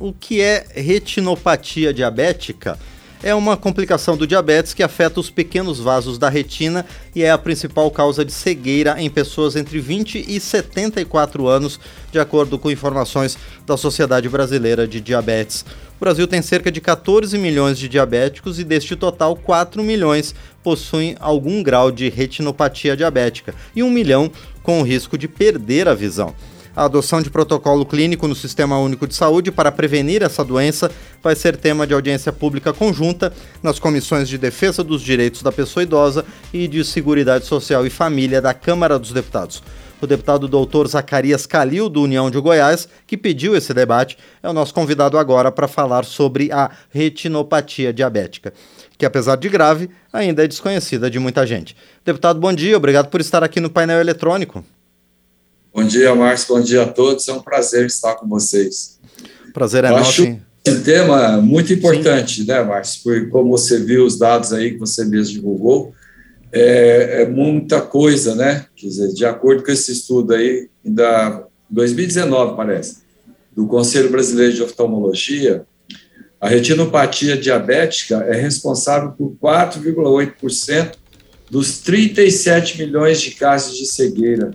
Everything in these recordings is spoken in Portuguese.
O que é retinopatia diabética? É uma complicação do diabetes que afeta os pequenos vasos da retina e é a principal causa de cegueira em pessoas entre 20 e 74 anos, de acordo com informações da Sociedade Brasileira de Diabetes. O Brasil tem cerca de 14 milhões de diabéticos e deste total, 4 milhões possuem algum grau de retinopatia diabética e 1 milhão com o risco de perder a visão. A adoção de protocolo clínico no Sistema Único de Saúde para prevenir essa doença vai ser tema de audiência pública conjunta nas comissões de Defesa dos Direitos da Pessoa Idosa e de Seguridade Social e Família da Câmara dos Deputados. O deputado doutor Zacarias Calil, do União de Goiás, que pediu esse debate, é o nosso convidado agora para falar sobre a retinopatia diabética, que apesar de grave, ainda é desconhecida de muita gente. Deputado, bom dia, obrigado por estar aqui no painel eletrônico. Bom dia, Márcio. Bom dia a todos. É um prazer estar com vocês. Prazer é Eu nosso. Acho esse tema muito importante, Sim. né, Márcio? Porque como você viu os dados aí que você mesmo divulgou, é, é, muita coisa, né? Quer dizer, de acordo com esse estudo aí, da 2019 parece, do Conselho Brasileiro de Oftalmologia, a retinopatia diabética é responsável por 4,8% dos 37 milhões de casos de cegueira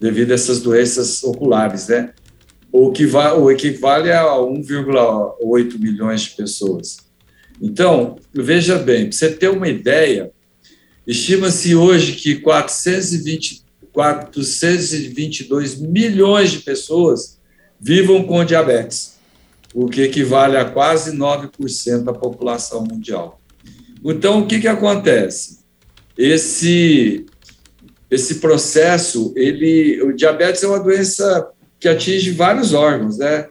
devido a essas doenças oculares, né? O que vai, o equivale a 1,8 milhões de pessoas. Então, veja bem, para você ter uma ideia, estima-se hoje que 420, 422 milhões de pessoas vivam com diabetes, o que equivale a quase 9% da população mundial. Então, o que, que acontece? Esse, esse processo, ele, o diabetes é uma doença que atinge vários órgãos, né?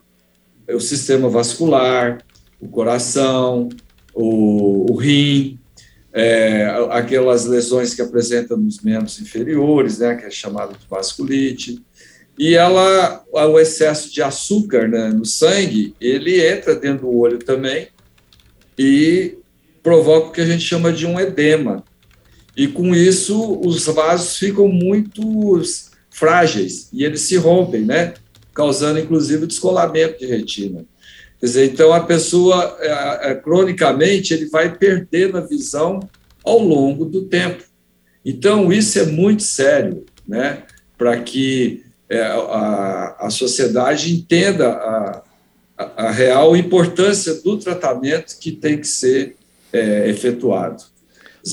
O sistema vascular, o coração, o, o rim, é, aquelas lesões que apresentam nos membros inferiores, né, que é chamado de vasculite, e ela, o excesso de açúcar né, no sangue, ele entra dentro do olho também e provoca o que a gente chama de um edema, e com isso, os vasos ficam muito frágeis e eles se rompem, né? Causando inclusive descolamento de retina. Quer dizer, então a pessoa, é, é, cronicamente, ele vai perdendo a visão ao longo do tempo. Então, isso é muito sério, né? Para que é, a, a sociedade entenda a, a, a, real importância do tratamento que tem que ser é, efetuado.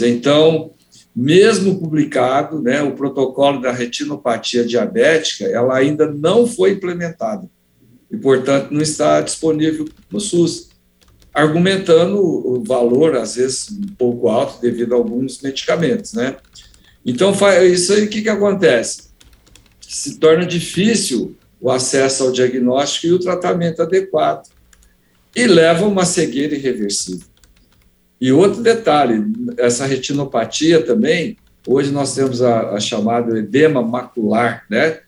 Então, mesmo publicado, né, o protocolo da retinopatia diabética, ela ainda não foi implementada e, portanto, não está disponível no SUS, argumentando o valor, às vezes, um pouco alto devido a alguns medicamentos, né? Então, isso aí, o que, que acontece? Se torna difícil o acesso ao diagnóstico e o tratamento adequado e leva a uma cegueira irreversível. E outro detalhe, essa retinopatia também, hoje nós temos a, a chamada edema macular, né?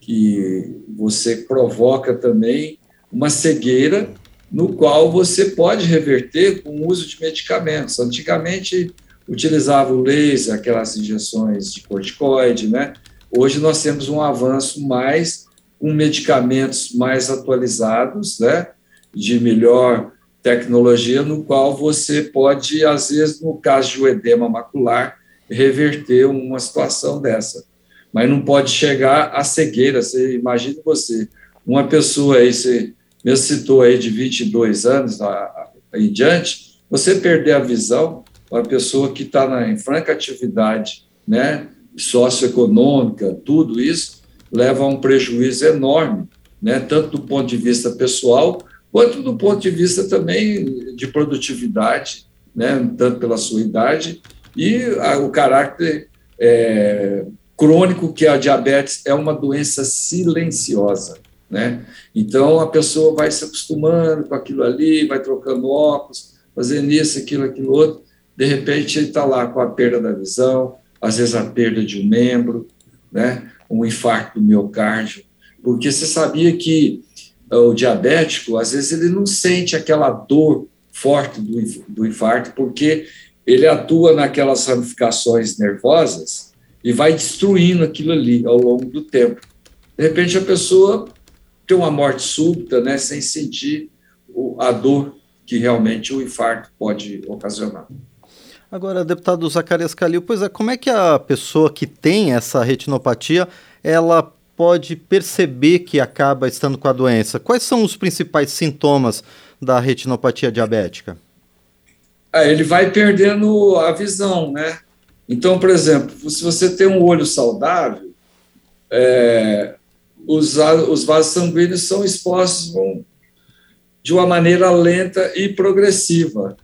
Que você provoca também uma cegueira no qual você pode reverter com o uso de medicamentos. Antigamente utilizava o laser, aquelas injeções de corticoide, né? Hoje nós temos um avanço mais com medicamentos mais atualizados, né? De melhor tecnologia no qual você pode, às vezes, no caso de um edema macular, reverter uma situação dessa. Mas não pode chegar à cegueira. Você imagina você, uma pessoa aí, você me citou aí de 22 anos em diante, você perder a visão, uma pessoa que está em franca atividade, né, socioeconômica, tudo isso leva a um prejuízo enorme, né, tanto do ponto de vista pessoal quanto do ponto de vista também de produtividade, né, tanto pela sua idade e a, o caráter é, crônico que a diabetes é uma doença silenciosa, né? Então a pessoa vai se acostumando com aquilo ali, vai trocando óculos, fazendo isso, aquilo, aquilo outro, de repente ele está lá com a perda da visão, às vezes a perda de um membro, né? Um infarto do miocárdio, porque você sabia que o diabético, às vezes ele não sente aquela dor forte do, do infarto, porque ele atua naquelas ramificações nervosas e vai destruindo aquilo ali ao longo do tempo. De repente, a pessoa tem uma morte súbita, né, sem sentir a dor que realmente o infarto pode ocasionar. Agora, deputado Zacarias Calil, pois é, como é que a pessoa que tem essa retinopatia, ela pode perceber que acaba estando com a doença? Quais são os principais sintomas da retinopatia diabética? É, ele vai perdendo a visão, né? Então, por exemplo, se você tem um olho saudável, é, os, os vasos sanguíneos são expostos de uma maneira lenta e progressiva.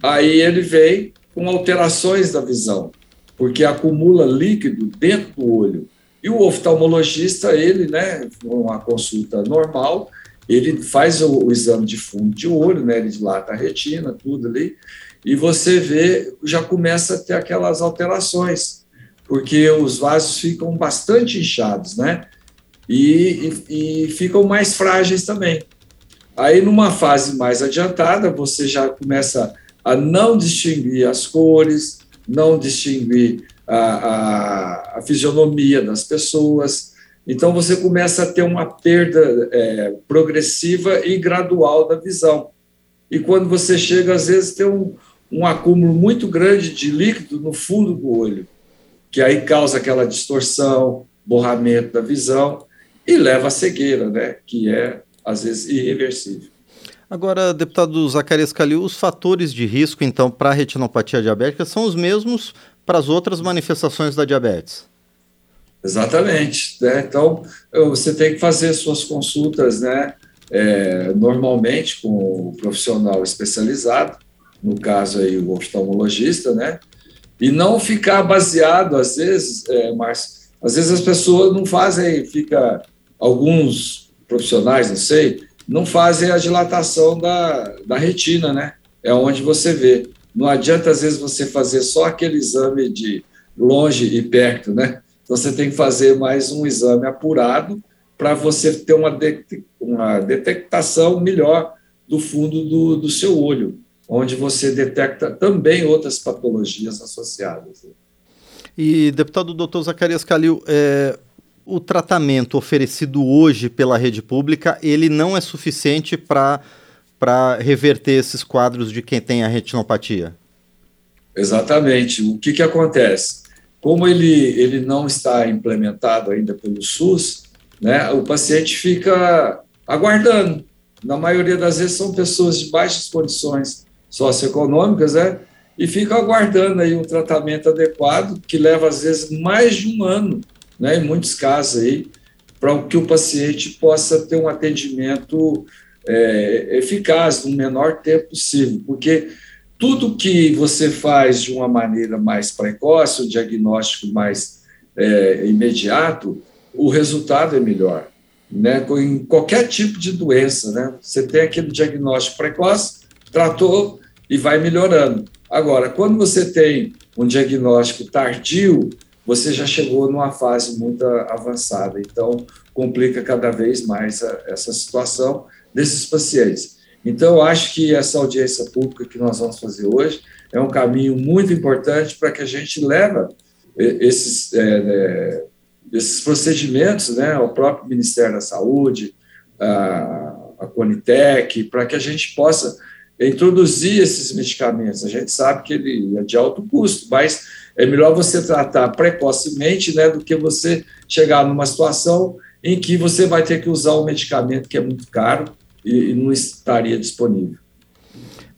Aí ele vem com alterações da visão, porque acumula líquido dentro do olho. E o oftalmologista, ele, né, uma consulta normal, ele faz o, o, exame de fundo de olho, né, ele dilata a retina, tudo ali, e você vê, já começa a ter aquelas alterações, porque os vasos ficam bastante inchados, né, e, e, e ficam mais frágeis também. Aí, numa fase mais adiantada, você já começa a não distinguir as cores, não distinguir a, a, a fisionomia das pessoas. Então, você começa a ter uma perda é, progressiva e gradual da visão. E quando você chega, às vezes, tem um, um acúmulo muito grande de líquido no fundo do olho, que aí causa aquela distorção, borramento da visão e leva à cegueira, né? que é, às vezes, irreversível. Agora, deputado Zacarias Calil, os fatores de risco, então, para a retinopatia diabética são os mesmos para as outras manifestações da diabetes? Exatamente. Né? Então, você tem que fazer suas consultas né, é, normalmente com o profissional especializado, no caso aí o oftalmologista, né? E não ficar baseado, às vezes, é, Márcio, às vezes as pessoas não fazem, fica alguns profissionais, não sei, não fazem a dilatação da, da retina, né? É onde você vê. Não adianta, às vezes, você fazer só aquele exame de longe e perto, né? Então, você tem que fazer mais um exame apurado para você ter uma, de, uma detectação melhor do fundo do, do seu olho, onde você detecta também outras patologias associadas. E, deputado doutor Zacarias Calil, é, o tratamento oferecido hoje pela rede pública, ele não é suficiente para reverter esses quadros de quem tem a retinopatia? Exatamente. O que, que acontece? Como ele, ele não está implementado ainda pelo SUS, né, o paciente fica aguardando. Na maioria das vezes são pessoas de baixas condições socioeconômicas, né, e fica aguardando aí um tratamento adequado que leva às vezes mais de um ano né, em muitos casos aí, para que o paciente possa ter um atendimento é, eficaz no menor tempo possível, porque tudo que você faz de uma maneira mais precoce, o diagnóstico mais é, imediato, o resultado é melhor. Né? Em qualquer tipo de doença, né? você tem aquele diagnóstico precoce, tratou e vai melhorando. Agora, quando você tem um diagnóstico tardio, você já chegou numa fase muito avançada. Então, complica cada vez mais a, essa situação desses pacientes. Então, eu acho que essa audiência pública que nós vamos fazer hoje é um caminho muito importante para que a gente leve esses, é, é, esses procedimentos né, ao próprio Ministério da Saúde, a, a Conitec, para que a gente possa introduzir esses medicamentos. A gente sabe que ele é de alto custo, mas é melhor você tratar precocemente né, do que você chegar numa situação em que você vai ter que usar um medicamento que é muito caro e, e não estaria disponível.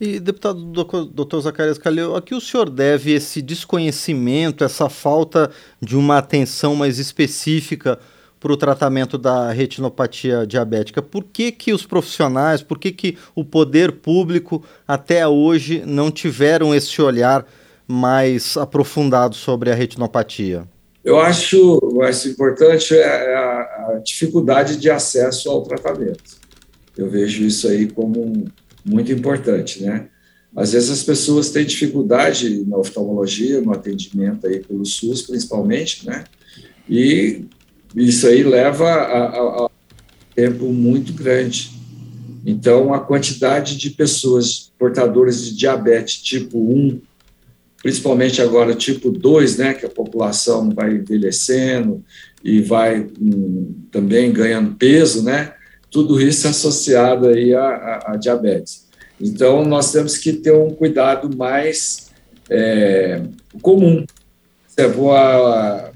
E, deputado doutor Zacarias Calheu, a que o senhor deve esse desconhecimento, essa falta de uma atenção mais específica para o tratamento da retinopatia diabética? Por que, que os profissionais, por que, que o poder público até hoje não tiveram esse olhar mais aprofundado sobre a retinopatia? Eu acho mais importante é a, dificuldade de acesso ao tratamento. Eu vejo isso aí como muito importante, né? Às vezes as pessoas têm dificuldade na oftalmologia, no atendimento aí pelo SUS, principalmente, né? E isso aí leva a, a, a tempo muito grande. Então, a quantidade de pessoas portadoras de diabetes tipo 1, principalmente agora tipo 2, né, que a população vai envelhecendo e vai hum, também ganhando peso, né, tudo isso associado aí à, diabetes. Então, nós temos que ter um cuidado mais é, comum. Eu vou a,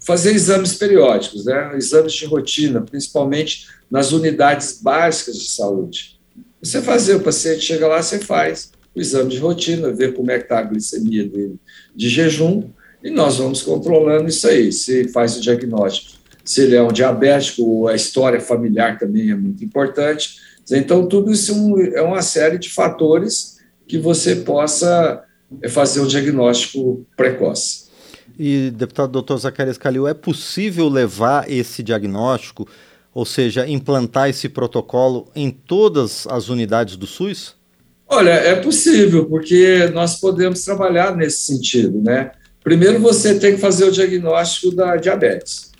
fazer exames periódicos, né? exames de rotina, principalmente nas unidades básicas de saúde. Você fazer, o paciente chega lá, você faz o exame de rotina, ver como é que está a glicemia dele de jejum, e nós vamos controlando isso aí. Se faz o diagnóstico, se ele é um diabético, a história familiar também é muito importante. Então, tudo isso é uma série de fatores que você possa fazer um diagnóstico precoce. E, deputado doutor Zacarias Calil, é possível levar esse diagnóstico, ou seja, implantar esse protocolo em todas as unidades do SUS? Olha, é possível, porque nós podemos trabalhar nesse sentido, né? Primeiro, você tem que fazer o diagnóstico da diabetes,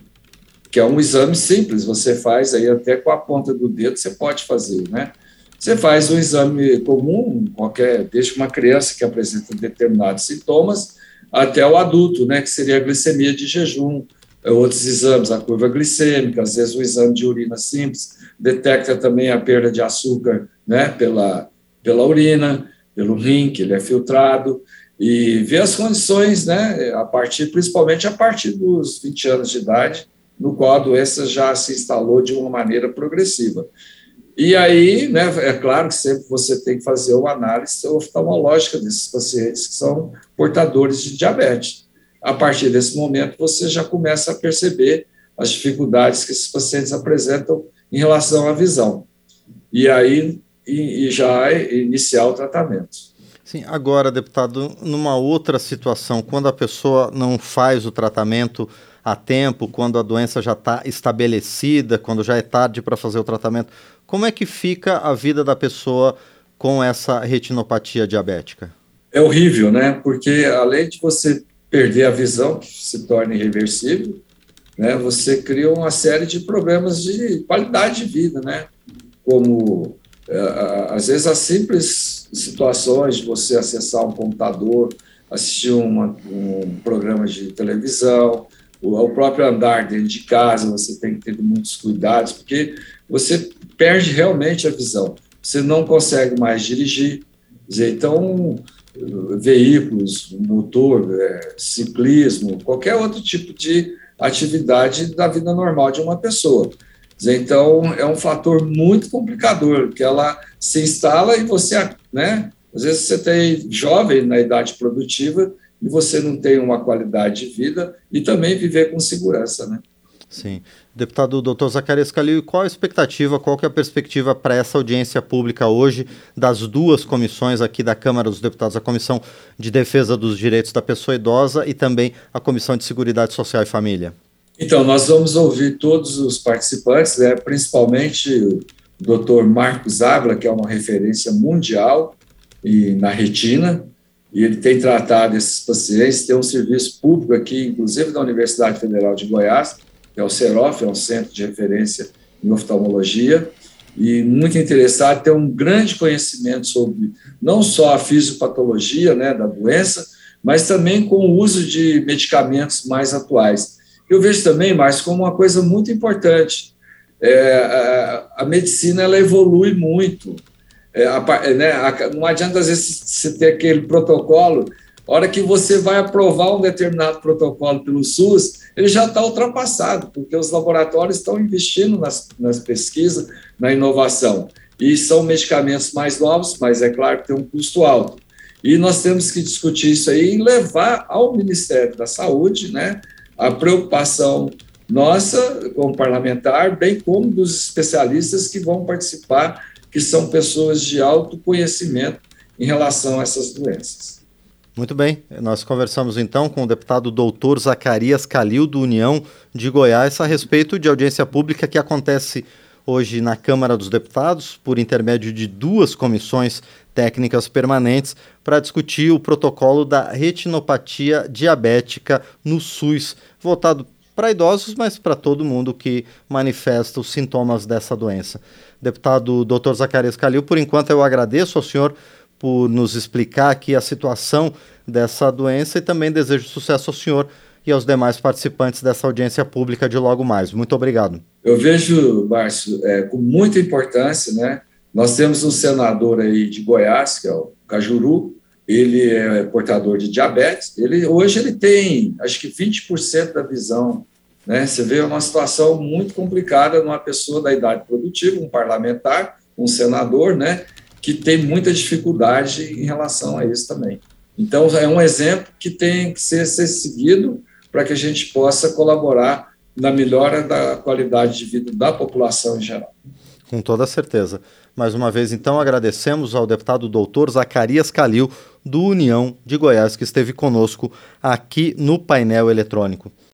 que é um exame simples, você faz aí até com a ponta do dedo, você pode fazer, né? Você faz um exame comum, qualquer, desde uma criança que apresenta determinados sintomas, até o adulto, né, que seria a glicemia de jejum, outros exames, a curva glicêmica, às vezes o exame de urina simples detecta também a perda de açúcar, né, pela, pela urina, pelo rim, que ele é filtrado, e vê as condições, né, a partir, principalmente a partir dos 20 anos de idade, no qual a doença já se instalou de uma maneira progressiva. E aí, né, é claro que sempre você tem que fazer uma análise oftalmológica desses pacientes que são portadores de diabetes. A partir desse momento, você já começa a perceber as dificuldades que esses pacientes apresentam em relação à visão. E aí, e, e já iniciar o tratamento. Sim, agora, deputado, numa outra situação, quando a pessoa não faz o tratamento a tempo, quando a doença já está estabelecida, quando já é tarde para fazer o tratamento, como é que fica a vida da pessoa com essa retinopatia diabética? É horrível, né? Porque além de você perder a visão, que se torna irreversível, né, você cria uma série de problemas de qualidade de vida, né? Como é, às vezes as simples situações de você acessar um computador, assistir uma, um programa de televisão, o, próprio andar dentro de casa, você tem que ter muitos cuidados, porque você perde realmente a visão. Você não consegue mais dirigir. Então, veículos, motor, é, ciclismo, qualquer outro tipo de atividade da vida normal de uma pessoa. Então, é um fator muito complicador, que ela se instala e você, né? Às vezes você tem jovem na idade produtiva e você não tem uma qualidade de vida e também viver com segurança, né? Sim. Deputado Dr. Zacarias Calil, qual a expectativa, qual que é a perspectiva para essa audiência pública hoje das duas comissões aqui da Câmara dos Deputados, a Comissão de Defesa dos Direitos da Pessoa Idosa e também a Comissão de Seguridade Social e Família? Então, nós vamos ouvir todos os participantes, né, principalmente o Dr. Marcos Ávila, que é uma referência mundial e na retina, e ele tem tratado esses pacientes, tem um serviço público aqui, inclusive da Universidade Federal de Goiás, que é o CEROF, é um centro de referência em oftalmologia, e muito interessado, tem um grande conhecimento sobre não só a fisiopatologia né, da doença, mas também com o uso de medicamentos mais atuais. Eu vejo também, mais como uma coisa muito importante. É, a, a, medicina ela evolui muito. É, a, né, a, não adianta, às vezes, você ter aquele protocolo a hora que você vai aprovar um determinado protocolo pelo SUS, ele já está ultrapassado, porque os laboratórios estão investindo nas, nas pesquisas, na inovação. E são medicamentos mais novos, mas é claro que tem um custo alto. E nós temos que discutir isso aí e levar ao Ministério da Saúde né, a preocupação nossa, como parlamentar, bem como dos especialistas que vão participar, que são pessoas de alto conhecimento em relação a essas doenças. Muito bem, nós conversamos então com o deputado doutor Zacarias Calil, do União de Goiás, a respeito de audiência pública que acontece hoje na Câmara dos Deputados, por intermédio de duas comissões técnicas permanentes, para discutir o protocolo da retinopatia diabética no SUS, voltado para idosos, mas para todo mundo que manifesta os sintomas dessa doença. Deputado doutor Zacarias Calil, por enquanto eu agradeço ao senhor por nos explicar aqui a situação dessa doença e também desejo sucesso ao senhor e aos demais participantes dessa audiência pública de logo mais. Muito obrigado. Eu vejo, Márcio, é, com muita importância, né? Nós temos um senador aí de Goiás, que é o Cajuru, ele é portador de diabetes, ele, hoje ele tem, acho que 20% da visão, né? Você vê uma situação muito complicada numa pessoa da idade produtiva, um parlamentar, um senador, né? Que tem muita dificuldade em relação a isso também. Então, é um exemplo que tem que ser, ser seguido para que a gente possa colaborar na melhora da qualidade de vida da população em geral. Com toda certeza. Mais uma vez, então, agradecemos ao deputado doutor Zacarias Calil, do União de Goiás, que esteve conosco aqui no painel eletrônico.